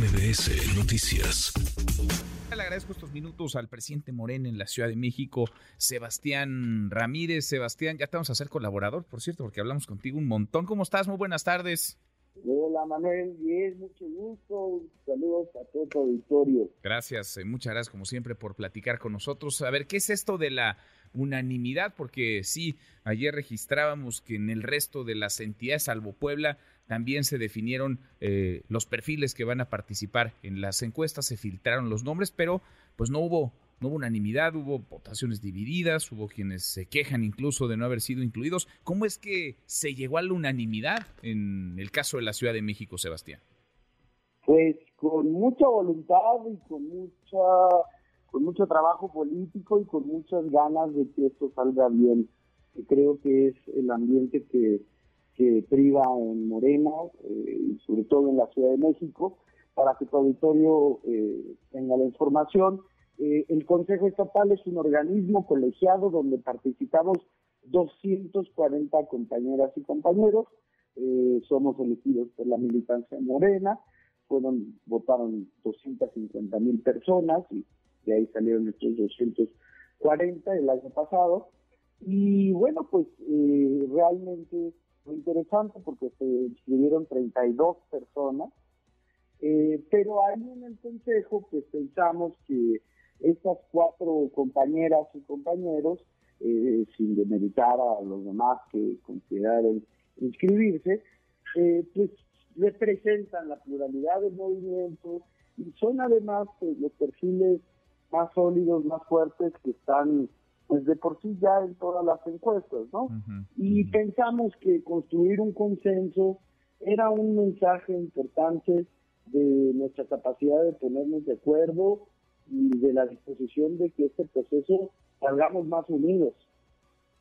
MBS Noticias. Le agradezco estos minutos al presidente Morena en la Ciudad de México, Sebastián Ramírez. Sebastián, ya te vamos a hacer colaborador, por cierto, porque hablamos contigo un montón. ¿Cómo estás? Muy buenas tardes. Hola Manuel, bien, mucho gusto. Saludos a todo tu auditorio. Gracias, eh, muchas gracias como siempre por platicar con nosotros. A ver, ¿qué es esto de la unanimidad? Porque sí, ayer registrábamos que en el resto de las entidades, salvo Puebla, también se definieron eh, los perfiles que van a participar en las encuestas, se filtraron los nombres, pero pues no hubo no hubo unanimidad, hubo votaciones divididas, hubo quienes se quejan incluso de no haber sido incluidos. ¿Cómo es que se llegó a la unanimidad en el caso de la Ciudad de México, Sebastián? Pues con mucha voluntad y con mucha con mucho trabajo político y con muchas ganas de que esto salga bien. Creo que es el ambiente que, que priva en Morena eh, sobre todo en la Ciudad de México para que tu auditorio eh, tenga la información eh, el Consejo Estatal es un organismo colegiado donde participamos 240 compañeras y compañeros. Eh, somos elegidos por la militancia morena. Fueron, votaron 250 mil personas y de ahí salieron estos 240 el año pasado. Y bueno, pues eh, realmente fue interesante porque se inscribieron 32 personas. pero ahí en el Consejo pues pensamos que estas cuatro compañeras y compañeros, eh, sin demeritar a los demás que consideraron inscribirse, eh, pues representan la pluralidad del movimiento y son además pues, los perfiles más sólidos, más fuertes que están pues de por sí ya en todas las encuestas, ¿no? Y pensamos que construir un consenso era un mensaje importante de nuestra capacidad de ponernos de acuerdo y de la disposición de que este proceso salgamos más unidos.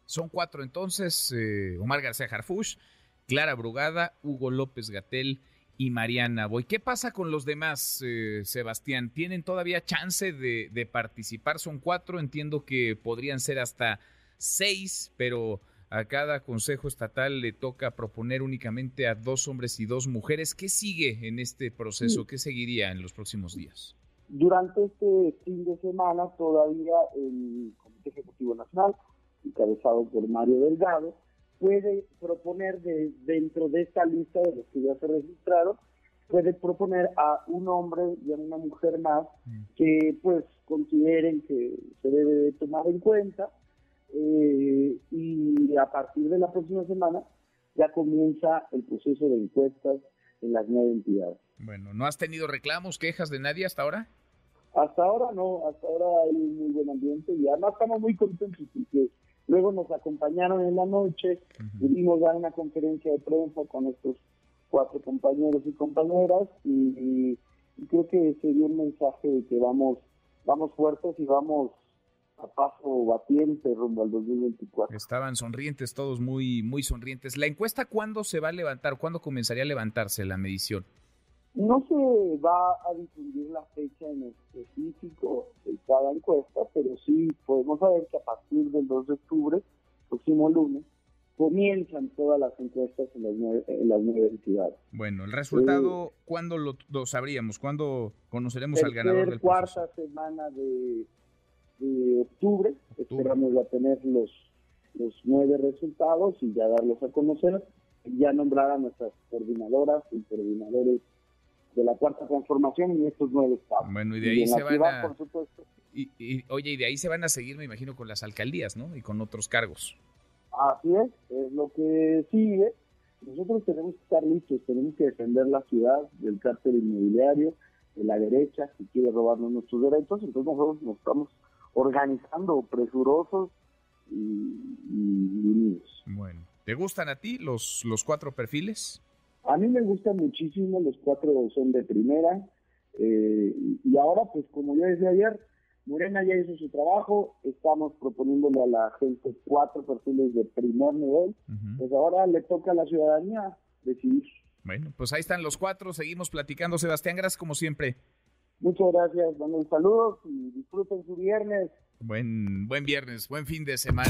Son cuatro entonces, eh, Omar García Harfush, Clara Brugada, Hugo López Gatel y Mariana Boy. ¿Qué pasa con los demás, eh, Sebastián? ¿Tienen todavía chance de, de, participar? Son cuatro, entiendo que podrían ser hasta seis, pero a cada Consejo Estatal le toca proponer únicamente a dos hombres y dos mujeres. ¿Qué sigue en este proceso? ¿Qué seguiría en los próximos días? Durante este fin de semana todavía el Comité Ejecutivo Nacional, encabezado por Mario Delgado, puede proponer de, dentro de esta lista de los que ya se registraron, puede proponer a un hombre y a una mujer más mm. que pues consideren que se debe tomar en cuenta eh, y a partir de la próxima semana ya comienza el proceso de encuestas en las nueve entidades. Bueno, ¿no has tenido reclamos, quejas de nadie hasta ahora? Hasta ahora no, hasta ahora hay un muy buen ambiente y además estamos muy contentos porque luego nos acompañaron en la noche, pudimos dar una conferencia de prensa con estos cuatro compañeros y compañeras y, creo que se dio un mensaje de que vamos, vamos fuertes y vamos a paso batiente rumbo al 2024. Estaban sonrientes todos, muy, muy sonrientes. ¿La encuesta cuándo se va a levantar? ¿Cuándo comenzaría a levantarse la medición? No se va a difundir la fecha en específico de cada encuesta, pero sí podemos saber que a partir del 2 de octubre, próximo lunes, comienzan todas las encuestas en las nueve, en las nueve entidades. Bueno, el resultado, eh, ¿cuándo lo, sabríamos? ¿Cuándo conoceremos al ganador del cuarta semana de, de octubre, esperamos a tener los, los nueve resultados y ya darlos a conocer, ya nombrar a nuestras coordinadoras y coordinadores de la cuarta transformación en estos nueve estados. Bueno, y de ahí se van a... Y, oye, y de ahí se van a seguir, me imagino, con las alcaldías, ¿no? Y con otros cargos. Así es, es lo que sigue. Nosotros tenemos que estar listos, tenemos que defender la ciudad del cártel inmobiliario, de la derecha que quiere robarnos nuestros derechos, entonces nosotros nos estamos organizando presurosos y, unidos. Bueno, ¿te gustan a ti los, los cuatro perfiles? A mí me gustan muchísimo, los cuatro son de primera. Eh, y ahora, pues como ya desde ayer, Morena ya hizo su trabajo, estamos proponiéndole a la gente cuatro perfiles de primer nivel, pues ahora le toca a la ciudadanía decidir. Bueno, pues ahí están los cuatro, seguimos platicando. Sebastián, gracias como siempre. Muchas gracias, un saludos y disfruten su viernes. Buen, buen viernes, buen fin de semana.